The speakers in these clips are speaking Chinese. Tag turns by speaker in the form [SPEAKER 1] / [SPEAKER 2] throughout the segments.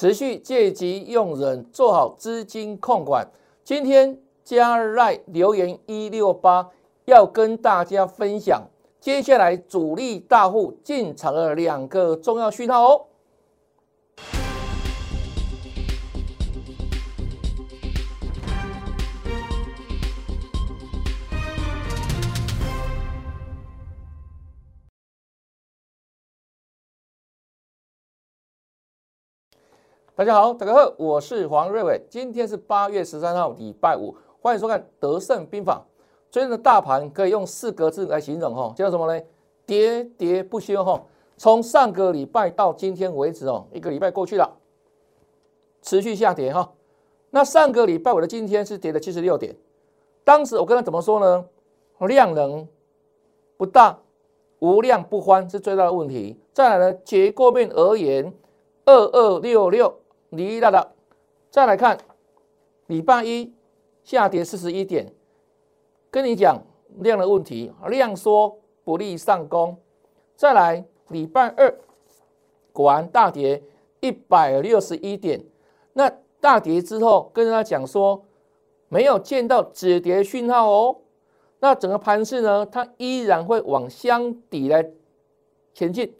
[SPEAKER 1] 持续借机用人，做好资金控管。今天加赖留言一六八，要跟大家分享接下来主力大户进场的两个重要讯号哦。大家好，大家好，我是黄瑞伟。今天是八月十三号，礼拜五，欢迎收看《德胜兵法》。最近的大盘可以用四个字来形容哈，叫什么呢？喋喋不休哈。从上个礼拜到今天为止哦，一个礼拜过去了，持续下跌哈。那上个礼拜五的今天是跌了七十六点，当时我跟他怎么说呢？量能不大，无量不欢是最大的问题。再来呢，结构面而言，二二六六。你大的，再来看礼拜一下跌四十一点，跟你讲量的问题，量缩不利上攻。再来礼拜二果然大跌一百六十一点，那大跌之后跟大家讲说没有见到止跌讯号哦，那整个盘势呢，它依然会往箱底来前进，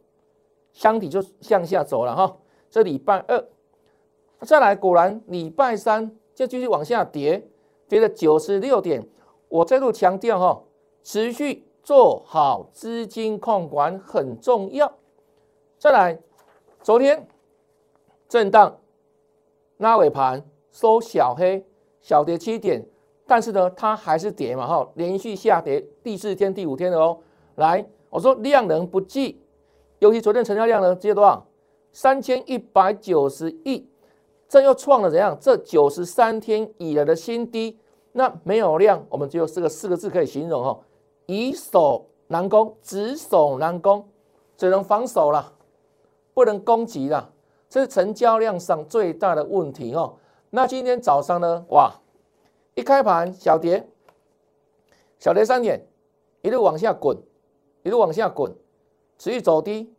[SPEAKER 1] 箱底就向下走了哈。这礼拜二。再来，果然礼拜三就继续往下跌，跌了九十六点。我再度强调哈，持续做好资金控管很重要。再来，昨天震荡拉尾盘收小黑，小跌七点，但是呢，它还是跌嘛哈，连续下跌第四天、第五天了哦。来，我说量能不济，尤其昨天成交量呢，只有多少？三千一百九十亿。这又创了怎样？这九十三天以来的新低。那没有量，我们只有四个四个字可以形容哦：以守难攻，只守难攻，只能防守了，不能攻击了。这是成交量上最大的问题哦。那今天早上呢？哇，一开盘小跌，小跌三点，一路往下滚，一路往下滚，持续走低，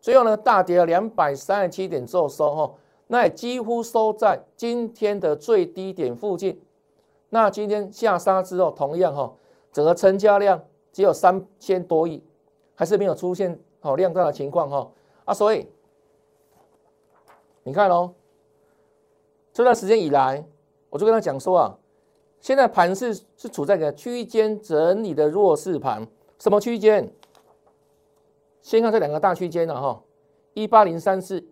[SPEAKER 1] 最后呢大跌了两百三十七点之后收哦。那也几乎收在今天的最低点附近。那今天下杀之后，同样哈，整个成交量只有三千多亿，还是没有出现好量大的情况哈啊。所以你看哦，这段时间以来，我就跟他讲说啊，现在盘是是处在一个区间整理的弱势盘。什么区间？先看这两个大区间了哈，一八零三四。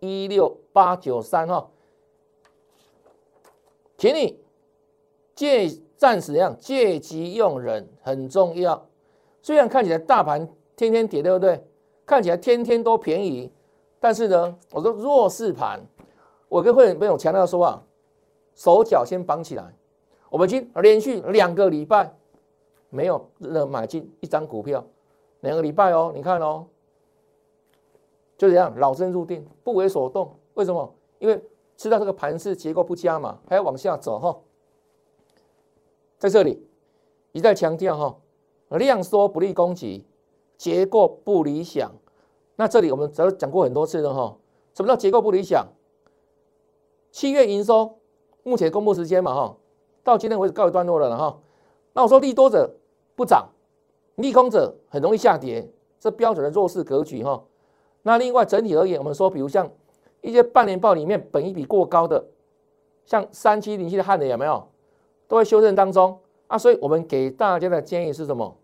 [SPEAKER 1] 一六八九三哈，请你借暂时样借机用人很重要。虽然看起来大盘天天跌，对不对？看起来天天都便宜，但是呢，我说弱势盘，我跟会员朋友强调说啊，手脚先绑起来。我们已经连续两个礼拜没有买进一张股票，两个礼拜哦，你看哦。就这样，老僧入定，不为所动。为什么？因为知道这个盘势结构不佳嘛，还要往下走哈。在这里一再强调哈，量缩不利攻击，结构不理想。那这里我们早讲过很多次了哈。什么叫结构不理想？七月营收目前公布时间嘛哈，到今天为止告一段落了哈。那我说利多者不涨，利空者很容易下跌，这标准的弱势格局哈。那另外整体而言，我们说，比如像一些半年报里面本益比过高的，像三七零七的汉雷有没有，都在修正当中啊。所以我们给大家的建议是什么？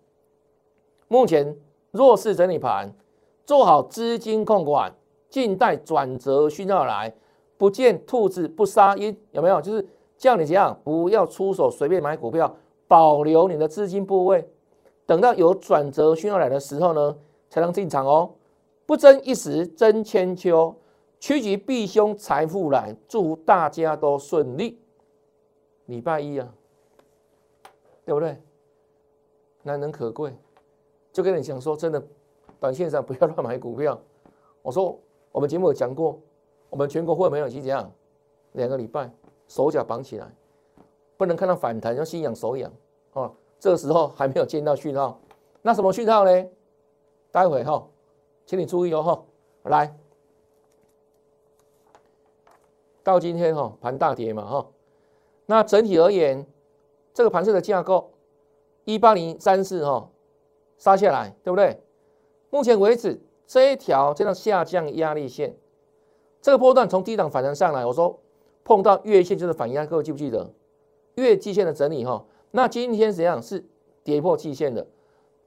[SPEAKER 1] 目前弱势整理盘，做好资金控管，静待转折讯号来，不见兔子不撒鹰，有没有？就是叫你这样，不要出手随便买股票，保留你的资金部位，等到有转折讯号来的时候呢，才能进场哦。不争一时争千秋，趋吉避凶，财富来。祝大家都顺利。礼拜一啊，对不对？难能可贵，就跟你讲说，真的，短线上不要乱买股票。我说，我们节目有讲过，我们全国会没有怎样？两个礼拜，手脚绑起来，不能看到反弹，要心痒手痒哦。这个时候还没有见到讯号，那什么讯号呢？待会哈。请你注意哦，哈，来，到今天哈盘大跌嘛哈，那整体而言，这个盘势的架构一八零三四哈杀下来，对不对？目前为止这一条这样下降压力线，这个波段从低档反弹上来，我说碰到月线就是反压，各位记不记得？月季线的整理哈，那今天怎样是跌破季线的？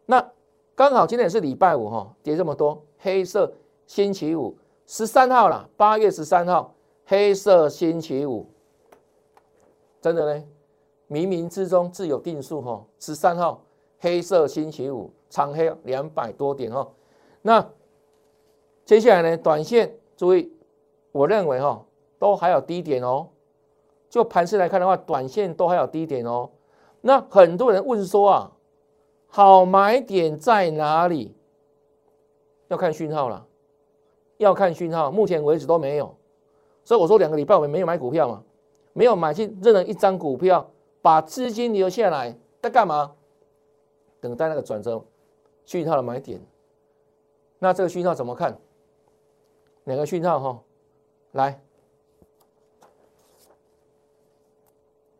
[SPEAKER 1] 那刚好今天也是礼拜五哈，跌这么多，黑色星期五十三号啦，八月十三号。黑色星期五，真的呢？冥冥之中自有定数哈。十三号黑色星期五，长黑两百多点哈。那接下来呢？短线注意，我认为哈都还有低点哦。就盘势来看的话，短线都还有低点哦。那很多人问说啊，好买点在哪里？要看讯号了，要看讯号，目前为止都没有。所以我说两个礼拜我们没有买股票嘛，没有买进任何一张股票，把资金留下来在干嘛？等待那个转折讯号的买点。那这个讯号怎么看？两个讯号哈，来，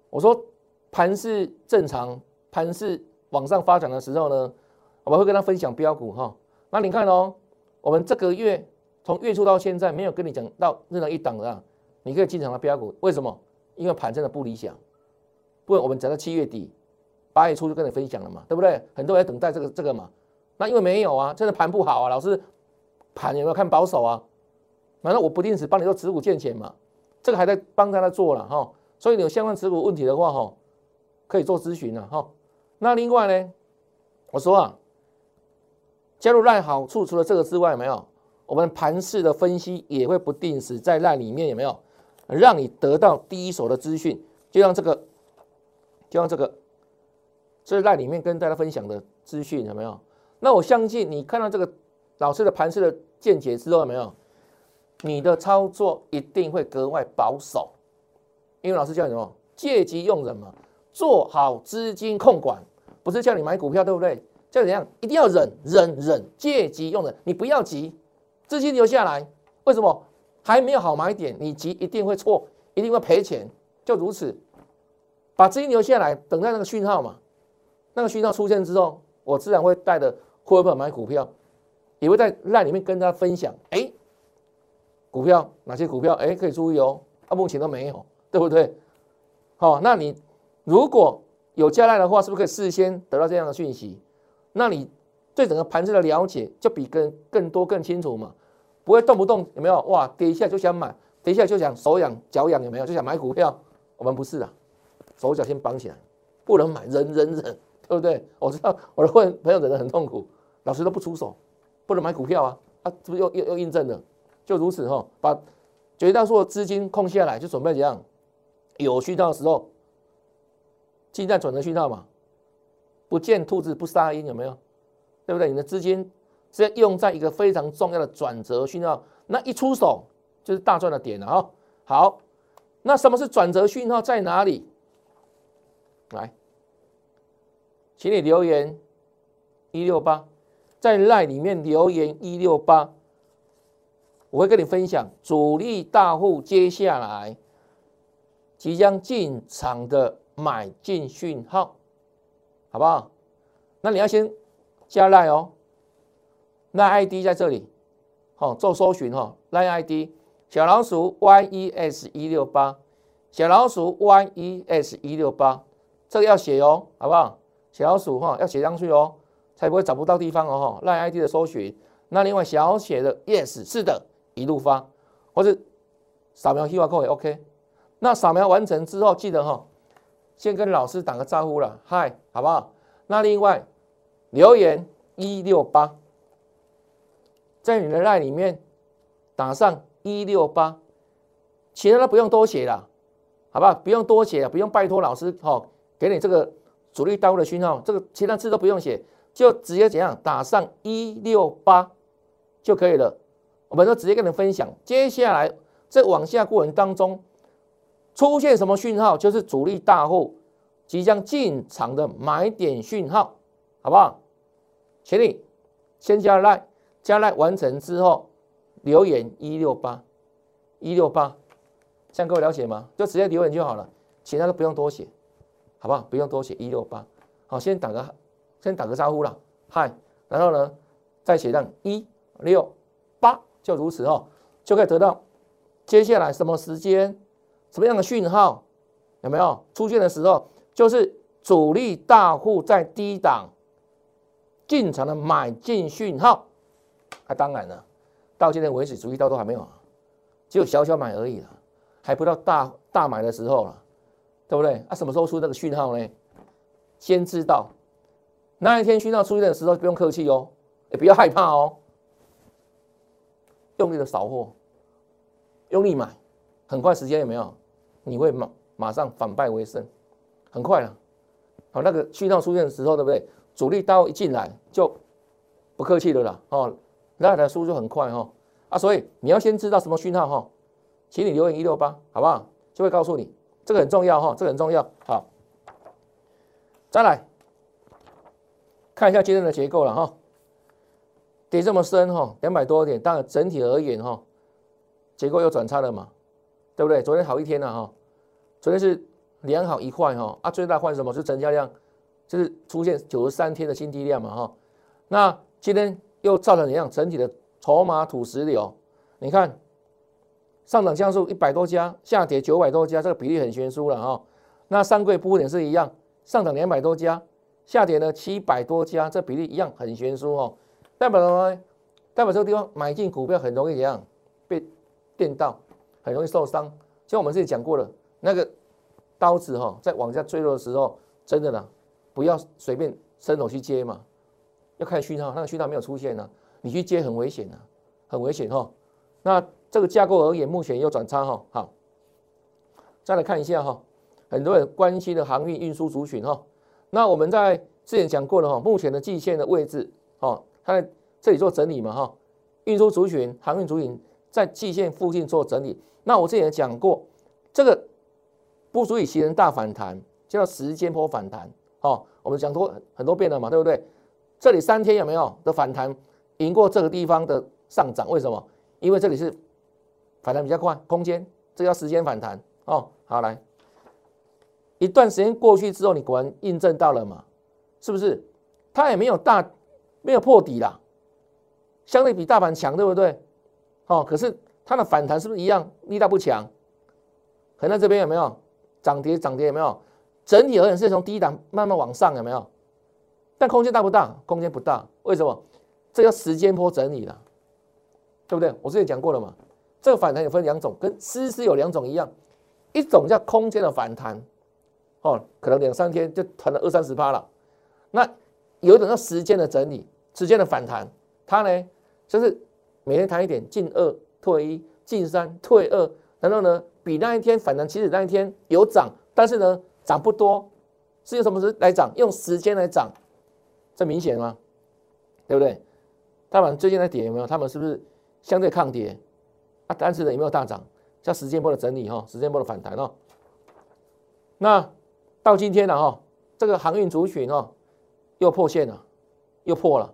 [SPEAKER 1] 我说盘是正常，盘是往上发展的时候呢，我们会跟他分享标股哈。那你看哦，我们这个月。从月初到现在没有跟你讲到任何一档的，你可以进场的标股，为什么？因为盘真的不理想。不然我们讲到七月底、八月初就跟你分享了嘛，对不对？很多人等待这个这个嘛。那因为没有啊，真的盘不好啊，老师盘有没有看保守啊？反正我不定时帮你做持股建钱嘛，这个还在帮他做了哈。所以你有相关持股问题的话哈，可以做咨询了哈。那另外呢，我说啊，加入赖好处除了这个之外有，没有。我们盘市的分析也会不定时在赖里面有没有让你得到第一手的资讯？就像这个，就像这个，这是在里面跟大家分享的资讯有没有？那我相信你看到这个老师的盘市的见解之后，有没有？你的操作一定会格外保守，因为老师叫你什么？借机用人嘛，做好资金控管，不是叫你买股票，对不对？叫怎样？一定要忍忍忍，借机用的，你不要急。资金留下来，为什么还没有好买点？你急一定会错，一定会赔钱，就如此。把资金留下来，等待那个讯号嘛。那个讯号出现之后，我自然会带着会员买股票，也会在那里面跟大家分享。哎，股票哪些股票？哎，可以注意哦。啊，目前都没有，对不对？好，那你如果有加赖的话，是不是可以事先得到这样的讯息？那你。对整个盘子的了解就比更更多更清楚嘛，不会动不动有没有哇跌一下就想买，跌一下就想手痒脚痒有没有就想买股票？我们不是啊，手脚先绑起来，不能买，忍忍忍，对不对？我知道我的会朋友忍得很痛苦，老师都不出手，不能买股票啊，啊，是不是又又又印证了？就如此哈，把绝大多数的资金空下来，就准备怎样？有讯号的时候，进在转成讯号嘛，不见兔子不撒鹰，有没有？对不对？你的资金直接用在一个非常重要的转折讯号，那一出手就是大赚的点了啊！好，那什么是转折讯号在哪里？来，请你留言一六八，在赖里面留言一六八，我会跟你分享主力大户接下来即将进场的买进讯号，好不好？那你要先。加赖哦，赖 ID 在这里，好做搜寻哈，赖 ID 小老鼠 YES 一六八，小老鼠 YES 一六八，这个要写哦，好不好？小老鼠哈要写上去哦，才不会找不到地方哦哈。赖 ID 的搜寻，那另外小写的 Yes 是的，一路发，或者扫描 QR code 也 OK。那扫描完成之后，记得哈，先跟老师打个招呼了，嗨，好不好？那另外。留言一六八，在你的赖里面打上一六八，其他的不用多写了，好吧？不用多写了，不用拜托老师哦，给你这个主力刀的讯号，这个其他字都不用写，就直接怎样打上一六八就可以了。我们都直接跟你分享，接下来在往下过程当中出现什么讯号，就是主力大户即将进场的买点讯号，好不好？请你先加赖，加赖完成之后留言一六八一六八，这样各位了解吗？就直接留言就好了，其他都不用多写，好不好？不用多写一六八，好，先打个先打个招呼了，嗨，然后呢再写上一六八，就如此哦，就可以得到接下来什么时间、什么样的讯号有没有出现的时候，就是主力大户在低档进场的买进讯号。啊，当然了，到现在为止，主力到都还没有，只有小小买而已了，还不到大大买的时候了，对不对？啊，什么时候出这个讯号呢？先知道那一天讯号出现的时候，不用客气哦，也不要害怕哦，用力的扫货，用力买，很快时间有没有？你会马马上反败为胜，很快了。好，那个讯号出现的时候，对不对？主力刀一进来就不客气的了哦。那的速度很快哈啊，所以你要先知道什么讯号哈，请你留言一六八好不好？就会告诉你，这个很重要哈，这个很重要。好，再来看一下今天的结构了哈，跌这么深哈，两百多点，当然整体而言哈，结构又转差了嘛，对不对？昨天好一天了哈，昨天是良好一块哈啊，最大换什么？是成交量，就是出现九十三天的新低量嘛哈，那今天。又造成怎样？整体的筹码土石流，你看上涨像素一百多家，下跌九百多家，这个比例很悬殊了哈。那上柜部分也是一样，上涨两百多家，下跌呢七百多家，这比例一样很悬殊哦。代表什么？代表这个地方买进股票很容易怎样被电到，很容易受伤。像我们之前讲过了，那个刀子哈，在往下坠落的时候，真的呢，不要随便伸手去接嘛。要看讯号，那个讯号没有出现呢，你去接很危险的，很危险哈。那这个架构而言，目前又转差哈。好，再来看一下哈，很多人关心的航运运输族群哈。那我们在之前讲过了哈，目前的季线的位置哦，它在这里做整理嘛哈。运输族群、航运族群在季线附近做整理。那我之前讲过，这个不足以形成大反弹，叫时间波反弹哦。我们讲过很多遍了嘛，对不对？这里三天有没有的反弹赢过这个地方的上涨？为什么？因为这里是反弹比较快，空间，这叫时间反弹哦。好，来，一段时间过去之后，你果然印证到了嘛？是不是？它也没有大，没有破底啦，相对比大盘强，对不对？哦，可是它的反弹是不是一样力道不强？可能这边有没有涨跌？涨跌有没有？整体而言是从低档慢慢往上，有没有？但空间大不大？空间不大，为什么？这叫时间波整理了，对不对？我之前讲过了嘛。这个反弹有分两种，跟丝丝有两种一样，一种叫空间的反弹，哦，可能两三天就弹了二三十趴了。那有一种叫时间的整理，时间的反弹，它呢就是每天弹一点，进二退一，进三退二，然后呢比那一天反弹，其实那一天有涨，但是呢涨不多，是用什么时来涨？用时间来涨。这明显吗？对不对？大盘最近在跌有没有？他们是不是相对抗跌啊？但是呢，有没有大涨？叫时间波的整理哈，时间波的反弹哦。那到今天了哈，这个航运族群哦，又破线了，又破了。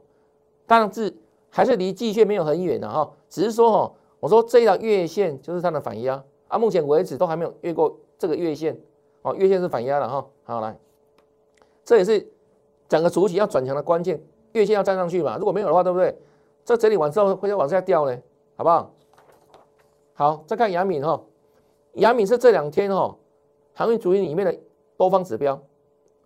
[SPEAKER 1] 但是还是离季线没有很远的哈，只是说哈，我说这条月线就是它的反压啊，目前为止都还没有越过这个月线哦，月线是反压了哈。好来，这也是。整个主体要转强的关键，月线要站上去嘛？如果没有的话，对不对？这整理完之后会再往下掉呢，好不好？好，再看阳敏哈，阳敏是这两天哈航运主体里面的多方指标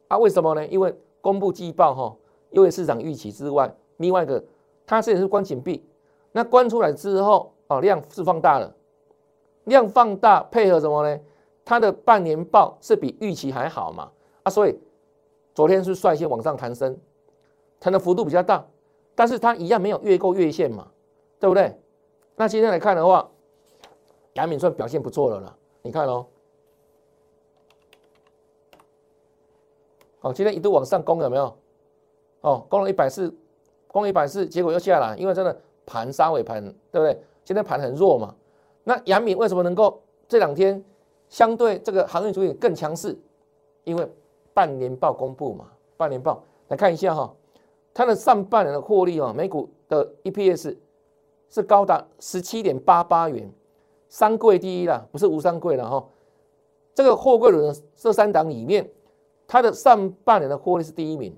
[SPEAKER 1] 啊？为什么呢？因为公布季报哈，因为市场预期之外，另外一个它这也是关紧闭，那关出来之后哦，量是放大了，量放大配合什么呢？它的半年报是比预期还好嘛？啊，所以。昨天是率先往上弹升，弹的幅度比较大，但是它一样没有越过月线嘛，对不对？那今天来看的话，亚敏算表现不错了啦。你看哦，哦，今天一度往上攻有没有？哦，攻了一百四，攻一百四，结果又下来，因为真的盘杀尾盘，对不对？现在盘很弱嘛。那杨敏为什么能够这两天相对这个航运主体更强势？因为半年报公布嘛？半年报来看一下哈，它的上半年的获利哦，每股的 EPS 是高达十七点八八元，三贵第一啦，不是无三贵了哈。这个货柜轮这三档里面，它的上半年的获利是第一名，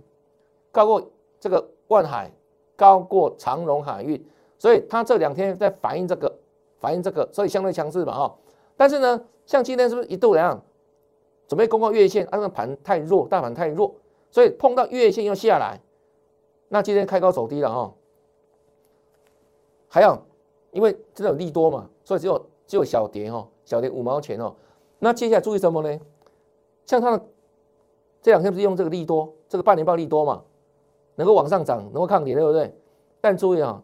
[SPEAKER 1] 高过这个万海，高过长荣海运，所以它这两天在反映这个，反映这个，所以相对强势嘛哈。但是呢，像今天是不是一度怎样，准备攻过月线，啊，那盘太弱，大盘太弱，所以碰到月线又下来，那今天开高走低了哈。还有，因为真的有利多嘛，所以只有只有小跌哈，小跌五毛钱哦。那接下来注意什么呢？像它的这两天不是用这个利多，这个半年报利多嘛，能够往上涨，能够抗跌，对不对？但注意啊，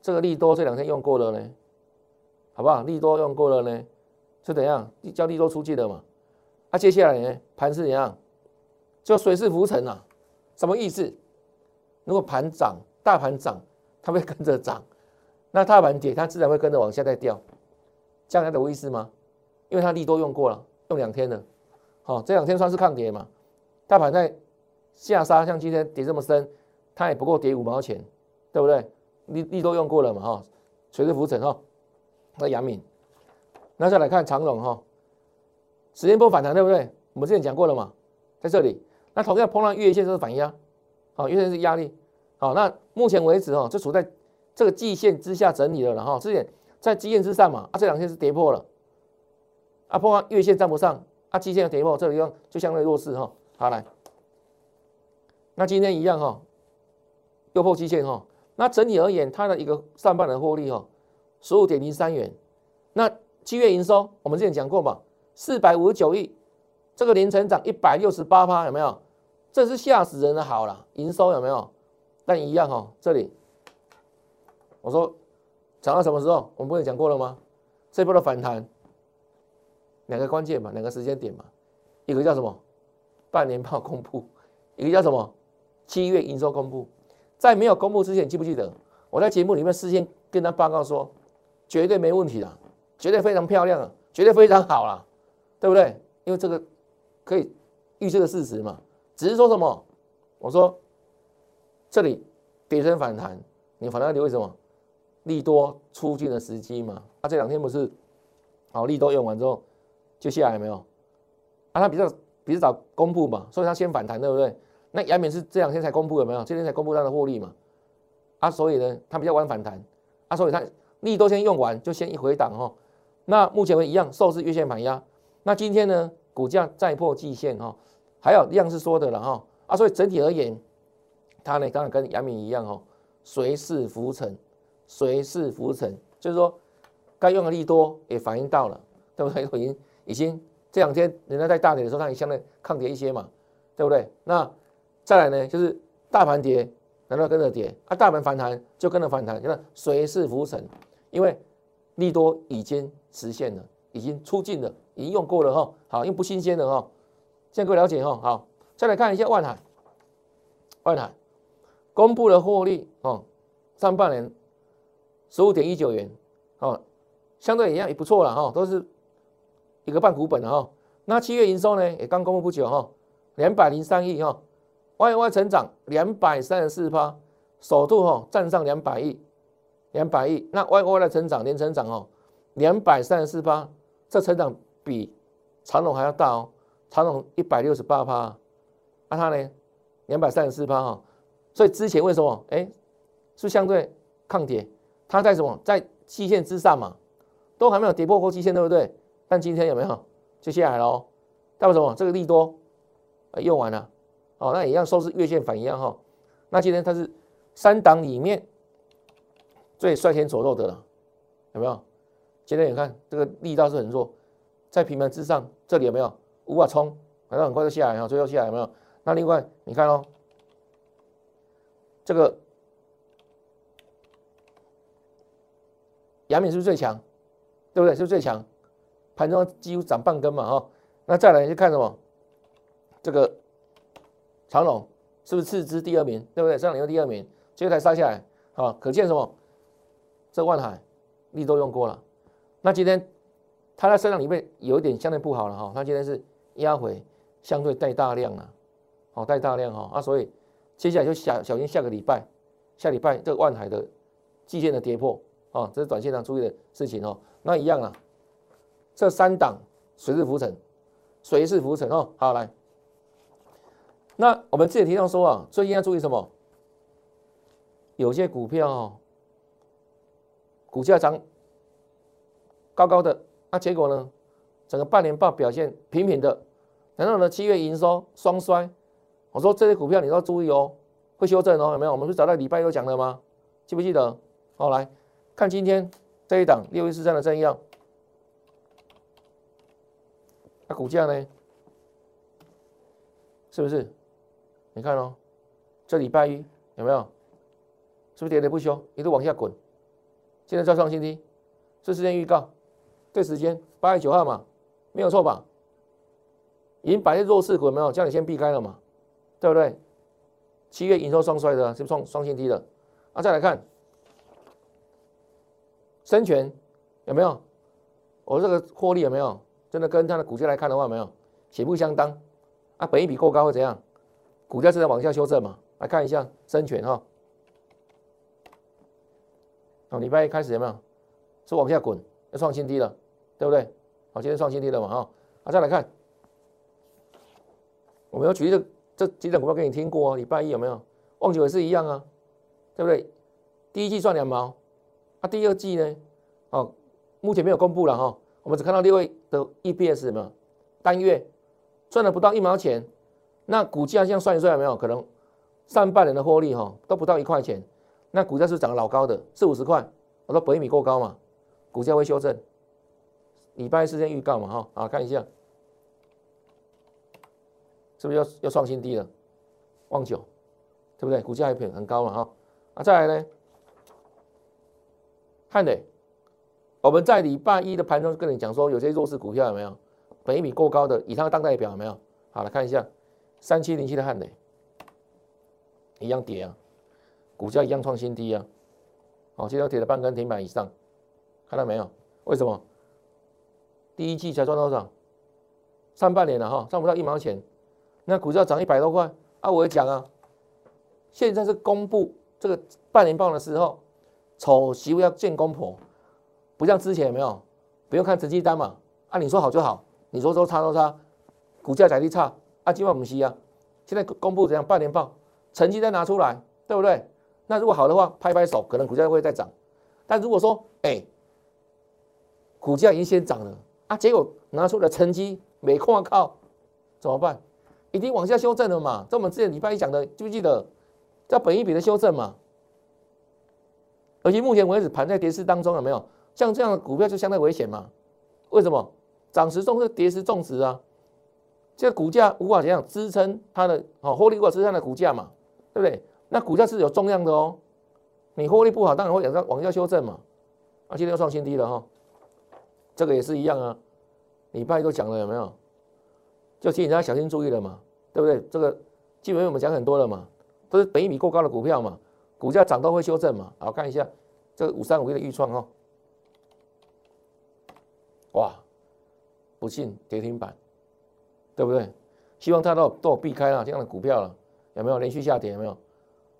[SPEAKER 1] 这个利多这两天用过了呢，好不好？利多用过了呢。是怎样？叫利多出去的嘛？那接下来呢？盘是怎样？就水势浮沉啊？什么意思？如果盘涨，大盘涨，它会跟着涨；那大盘跌，它自然会跟着往下再掉。这样的意思吗？因为它利多用过了，用两天了。好，这两天算是抗跌嘛？大盘在下杀，像今天跌这么深，它也不够跌五毛钱，对不对？利利都用过了嘛？哈，水势浮沉哈。那杨敏。那再来看长荣哈，时间波反弹对不对？我们之前讲过了嘛，在这里，那同样碰到月线就是反压，好，月线是压力，好，那目前为止哈，就处在这个季线之下整理了，然后之前在季线之上嘛，啊，这两天是跌破了，啊，碰到月线站不上，啊，季线跌破，这里用就相对弱势哈，好来，那今天一样哈，又破季线哈，那整体而言，它的一个上半年获利哈，十五点零三元，那。七月营收，我们之前讲过嘛，四百五十九亿，这个年成长一百六十八趴，有没有？这是吓死人的好了，营收有没有？但一样哈，这里我说涨到什么时候？我们不是讲过了吗？这波的反弹，两个关键嘛，两个时间点嘛，一个叫什么？半年报公布，一个叫什么？七月营收公布，在没有公布之前，你记不记得我在节目里面事先跟他报告说，绝对没问题的。绝对非常漂亮啊，绝对非常好啦，对不对？因为这个可以预测的事实嘛。只是说什么？我说这里跌升反弹，你反弹你为什么？利多出尽的时机嘛。啊，这两天不是好利多用完之后就下来没有？啊，它比较比较早公布嘛，所以它先反弹，对不对？那阳明是这两天才公布有没有？今天才公布它的获利嘛。啊，所以呢，它比较晚反弹。啊，所以它利多先用完就先一回档哈。那目前为一样，受是月线盘压。那今天呢，股价再破季线哈，还有量是说的了哈啊，所以整体而言，它呢当然跟阳明一样哈，随势浮沉，随势浮沉，就是说该用的利多也反映到了，对不对？已经已经这两天人家在大跌的时候，它也相对抗跌一些嘛，对不对？那再来呢，就是大盘跌，难道跟着跌？啊，大盘反弹就跟着反弹，看随势浮沉，因为利多已经。实现了，已经出尽了，已经用过了哈。好，因为不新鲜了哈。现在各位了解哈。好，再来看一下万海，万海公布了获利哦，上半年十五点一九元哦，相对一样也不错了哈，都是一个半股本哈。那七月营收呢，也刚公布不久哈，两百零三亿哈，Y Y 成长两百三十四趴，首度哈站上两百亿，两百亿。那 Y Y 的成长年成长哦。两百三十四趴，这成长比长隆还要大哦。长隆一百六十八趴，那它呢？两百三十四趴哈。所以之前为什么？哎，是相对抗跌，它在什么？在期线之上嘛，都还没有跌破过期线，对不对？但今天有没有？就下来了哦。代表什么？这个利多用完了，哦，那也一样收是月线反一样哈。那今天它是三档里面最率先走弱的了，有没有？今天你看这个力道是很弱，在平盘之上，这里有没有无法冲，反正很快就下来哈，最后下来有没有？那另外你看哦，这个阳明是不是最强？对不对？是不是最强？盘中几乎涨半根嘛哈。那再来就看什么？这个长隆是不是次之第二名？对不对？上年的第二名，结果才杀下来啊，可见什么？这万海力都用过了。那今天它在市场里面有一点相对不好了哈，它今天是压回，相对带大量了，好带大量哈，啊所以接下来就小小心下个礼拜，下礼拜这个万海的季线的跌破啊，这是短线上注意的事情哦。那一样啊，这三档谁是浮沉，谁是浮沉哦。好，来，那我们之前提到说啊，最近要注意什么？有些股票哦，股价涨高高的，那结果呢，整个半年报表现平平的，然后呢，七月营收双衰。我说这些股票你都要注意哦，会修正哦，有没有？我们不是找到礼拜都讲的吗？记不记得？好，来看今天这一档六一四三的正要，那股价呢？是不是？你看哦，这礼拜一有没有？是不是喋喋不休，一路往下滚？现在再创新低，这时间预告，这时间八月九号嘛，没有错吧？已经摆在弱势股没有？叫你先避开了嘛，对不对？七月营收双衰的，是不是创双新低的？啊，再来看。深全有没有？我这个获利有没有？真的跟它的股价来看的话，没有，且不相当。啊，本一比过高会怎样？股价是在往下修正嘛？来看一下深全哈。哦，礼拜一开始有没有？是往下滚，要创新低了，对不对？好，今天创新低了嘛？哈，啊，再来看，我们要举这这几档股票给你听过哦。礼拜一有没有？旺九也是一样啊，对不对？第一季赚两毛。啊第二季呢？哦，目前没有公布了哈，我们只看到六位的 EPS 什么单月赚了不到一毛钱，那股价这样算一算有没有可能上半年的获利哈都不到一块钱？那股价是涨得老高的，四五十块，我说本米过高嘛，股价会修正。礼拜四先预告嘛哈，啊看一下，是不是要要创新低了？旺九，对不对？股价也很很高嘛哈，啊再来呢？汉磊，我们在礼拜一的盘中跟你讲说，有些弱势股票有没有？本一米过高的，以它当代表有没有？好，来看一下三七零七的汉磊，一样跌啊，股价一样创新低啊，好，今天跌了半根停板以上，看到没有？为什么？第一季才赚多少？上半年了哈，赚不到一毛钱，那股价涨一百多块啊！我也讲啊，现在是公布这个半年报的时候。丑媳妇要见公婆，不像之前有没有？不用看成绩单嘛？啊，你说好就好，你说说差都差，股价涨低差啊，今晚不是啊？现在公布怎样？半年报成绩再拿出来，对不对？那如果好的话，拍拍手，可能股价会再涨。但如果说，哎，股价已经先涨了啊，结果拿出了成绩没看靠，怎么办？已经往下修正了嘛？这我们之前礼拜一讲的，记不记得？叫本一比的修正嘛？而且目前为止盘在跌势当中，有没有像这样的股票就相对危险嘛？为什么？涨时重是跌时重值啊，这个股价无法怎样支撑它的哦获利无法支撑的股价嘛，对不对？那股价是有重量的哦，你获利不好，当然会往下往下修正嘛。啊，今天又创新低了哈，这个也是一样啊。礼拜都讲了有没有？就提醒大家小心注意了嘛，对不对？这个基本上我们讲很多了嘛，都是本一米过高的股票嘛。股价涨都会修正嘛？好看一下这个五三五一的预创哦，哇，不信跌停板，对不对？希望它都都避开了这样的股票了，有没有连续下跌？有没有？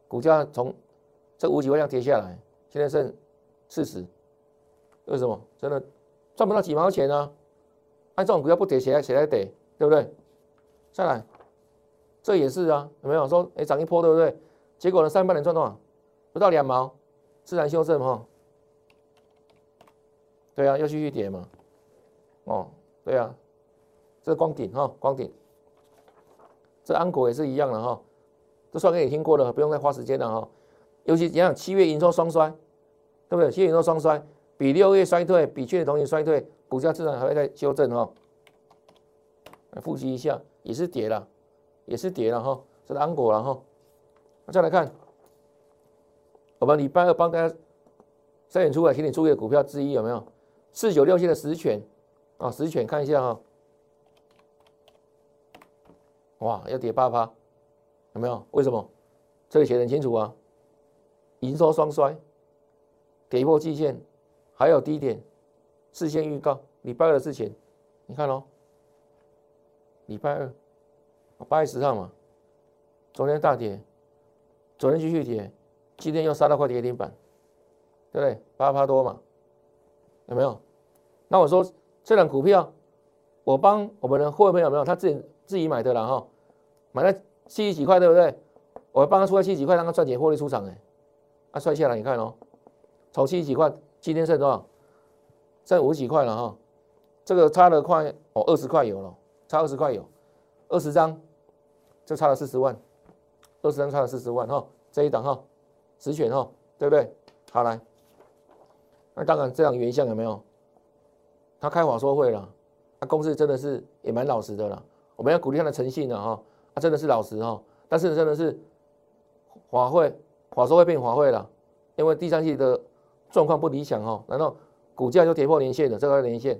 [SPEAKER 1] 股价从这五几万样跌下来，现在剩四十，为什么？真的赚不到几毛钱啊！按这种股票不跌，谁来谁来跌？对不对？再来，这也是啊，有没有说哎涨一波，对不对？结果呢，上半年赚多少？不到两毛，自然修正哈。对啊，又继续跌嘛。哦，对啊，这光顶哈，光顶。这安国也是一样的哈，这算给你听过的，不用再花时间了哈。尤其你看七月营收双衰，对不对？七月营收双衰，比六月衰退，比去年同期衰退，股价自然还会再修正哈。来复习一下，也是跌了，也是跌了哈。这是安国了哈。再来看。我们礼拜二帮大家筛选出来，请你注意的股票之一有没有？四九六七的实权啊，实权看一下哈。哇，要跌八趴，有没有？为什么？这里写的很清楚啊，营收双衰，跌破季线，还有低点，事先预告，礼拜二的事情，你看哦，礼拜二八月十号嘛，昨天大跌，昨天继续跌。今天又杀到快跌停板，对不对？八趴多嘛，有没有？那我说这档股票，我帮我们的会员有没有？他自己自己买的了哈，买了七十几块，对不对？我帮他出了七十几块，让他赚钱获利出场哎，啊，摔下来你看哦，从七十几块，今天剩多少？剩五十几块了哈，这个差了快哦二十块有了，差二十块有，二十张就差了四十万，二十张差了四十万哈，这一档哈，实权哈，对不对？好来，那当然这样原相有没有？他开法说会了，他公司真的是也蛮老实的了，我们要鼓励他的诚信的哈，他真的是老实哈，但是真的是。华会，华说会变华会了，因为第三季的状况不理想哈，然后股价就跌破连线的这个连线，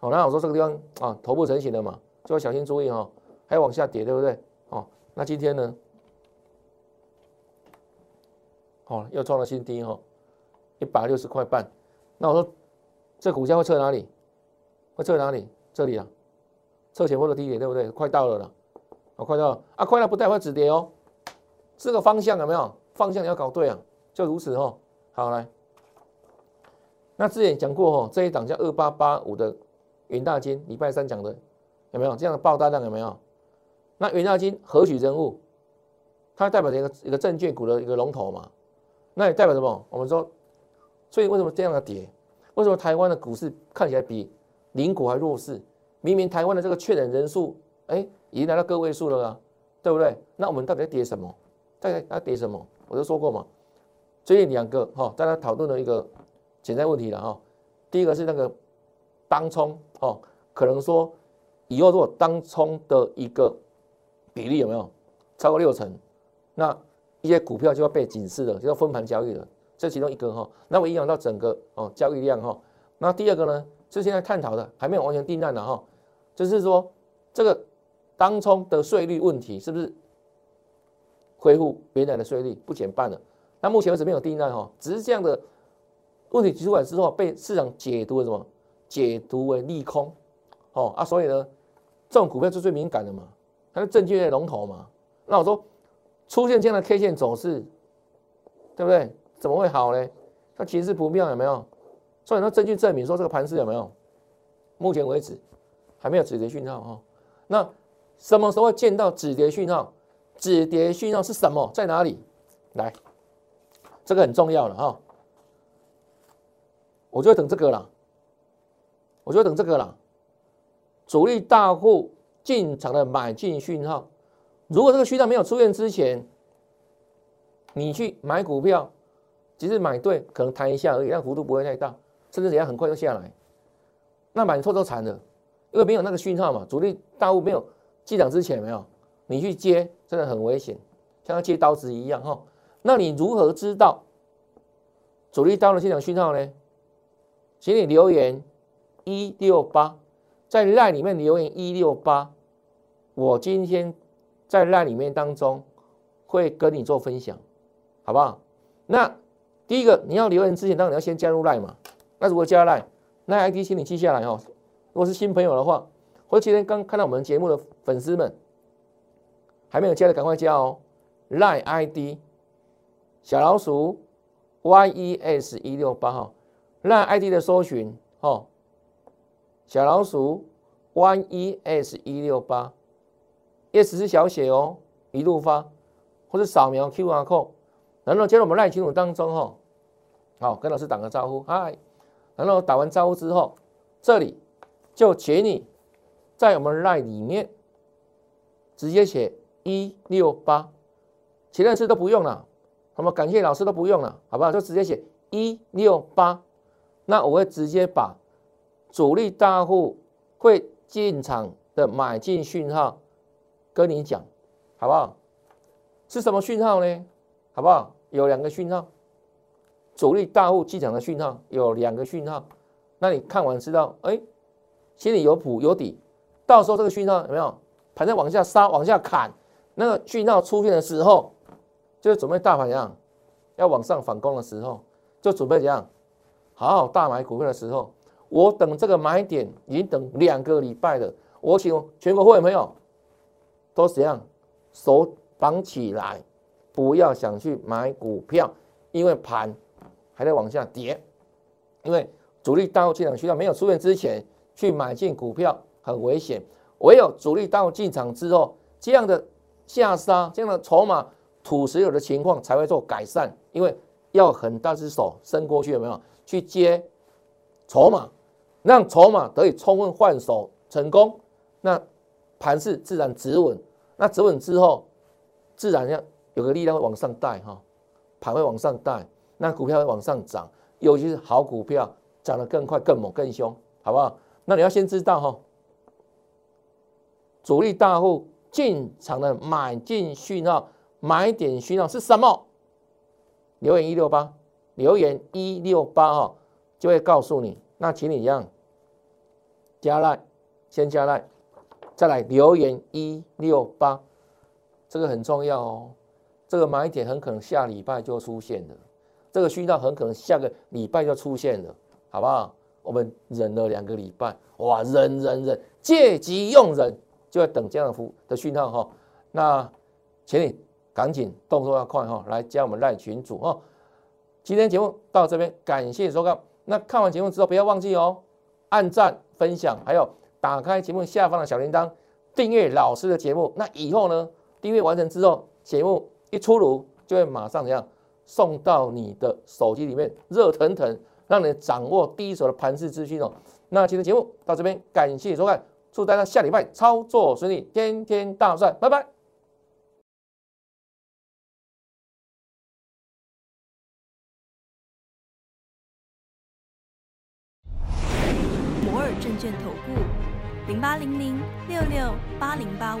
[SPEAKER 1] 好，那我说这个地方啊，头部成型了嘛，就要小心注意哈，还要往下跌，对不对？哦，那今天呢，哦，又创了新低哈，一百六十块半，那我说这股价会测哪里？会测哪里？这里啊，测前波的低点，对不对？快到了了，哦，快到了啊，快到不带会止跌哦。这个方向有没有方向你要搞对啊？就如此哦。好来，那之前讲过哦，这一档叫二八八五的元大金，礼拜三讲的有没有这样的爆单量有没有？那元大金何许人物？它代表着一个一个证券股的一个龙头嘛？那也代表什么？我们说，所以为什么这样的跌？为什么台湾的股市看起来比邻股还弱势？明明台湾的这个确诊人数，哎，已经来到个位数了啦，对不对？那我们到底在跌什么？在它跌什么？我都说过嘛，最近两个哈，大家讨论的一个潜在问题了哈。第一个是那个当冲哦，可能说以后如果当冲的一个比例有没有超过六成，那一些股票就要被警示了，就要分盘交易了。这其中一个哈，那会影响到整个哦交易量哈。那第二个呢，是现在探讨的还没有完全定案的哈，就是说这个当冲的税率问题是不是？恢复原来的税率不减半了，那目前为止没有定案哈，只是这样的问题提出来之后被市场解读为什么？解读为利空，哦啊，所以呢，这种股票是最敏感的嘛，它是证券的龙头嘛，那我说出现这样的 K 线走势，对不对？怎么会好呢？它其实不妙有没有？所以说证据证明说这个盘势有没有？目前为止还没有止跌讯号哈，那什么时候见到止跌讯号？止跌讯号是什么？在哪里？来，这个很重要了哈。我就等这个了，我就等这个了。主力大户进场的买进讯号，如果这个讯号没有出现之前，你去买股票，即使买对，可能弹一下而已，但幅度不会太大，甚至等下很快就下来。那买错都惨了，因为没有那个讯号嘛。主力大户没有进场之前，没有。你去接真的很危险，像接刀子一样哈。那你如何知道主力刀的现场讯号呢？请你留言一六八，在 LINE 里面留言一六八，我今天在 LINE 里面当中会跟你做分享，好不好？那第一个你要留言之前，当然你要先加入 LINE 嘛。那如果加 line，，那 ID 请你记下来哦。如果是新朋友的话，或者今天刚看到我们节目的粉丝们。还没有加的赶快加哦，line ID 小老鼠 yes 一六八号，line ID 的搜寻哦，小老鼠 yes 一六八，s 是小写哦，一路发。或者扫描 QR code，然后加入我们赖群组当中哦，好跟老师打个招呼，嗨，然后打完招呼之后，这里就请你在我们赖里面直接写。一六八，前认识都不用了，什么感谢老师都不用了，好不好？就直接写一六八，那我会直接把主力大户会进场的买进讯号跟你讲，好不好？是什么讯号呢？好不好？有两个讯号，主力大户进场的讯号有两个讯号，那你看完知道，哎，心里有谱有底，到时候这个讯号有没有盘在往下杀往下砍？那个讯号出现的时候，就准备大盘怎样要往上反攻的时候，就准备怎样好好大买股票的时候。我等这个买点已经等两个礼拜了，我请全国会员朋友都怎样手绑起来，不要想去买股票，因为盘还在往下跌。因为主力大户进场需要没有出现之前，去买进股票很危险。唯有主力大户进场之后，这样的下杀、这样的筹码土石有的情况才会做改善，因为要很大只手伸过去，有没有去接筹码，让筹码得以充分换手成功，那盘势自然止稳。那止稳之后，自然要有个力量会往上带哈，盘会往上带，那股票会往上涨，尤其是好股票涨得更快、更猛、更凶，好不好？那你要先知道哈，主力大户进场的买进讯号、买点讯号是什么？留言一六八，留言一六八哈，就会告诉你。那请你一样加赖，先加赖。再来留言一六八，这个很重要哦。这个买点很可能下礼拜就出现了，这个讯号很可能下个礼拜就出现了，好不好？我们忍了两个礼拜，哇，忍忍忍，借机用忍，就要等这样的服的讯号哈。那请你赶紧动作要快哈，来加我们赖群主哈。今天节目到这边，感谢收看。那看完节目之后，不要忘记哦，按赞、分享，还有。打开节目下方的小铃铛，订阅老师的节目。那以后呢？订阅完成之后，节目一出炉，就会马上怎样送到你的手机里面，热腾腾，让你掌握第一手的盘势资讯哦。那今天节目到这边，感谢收看，祝大家下礼拜操作顺利，天天大赚，拜拜。
[SPEAKER 2] 摩尔证券投顾。零八零零六六八零八五。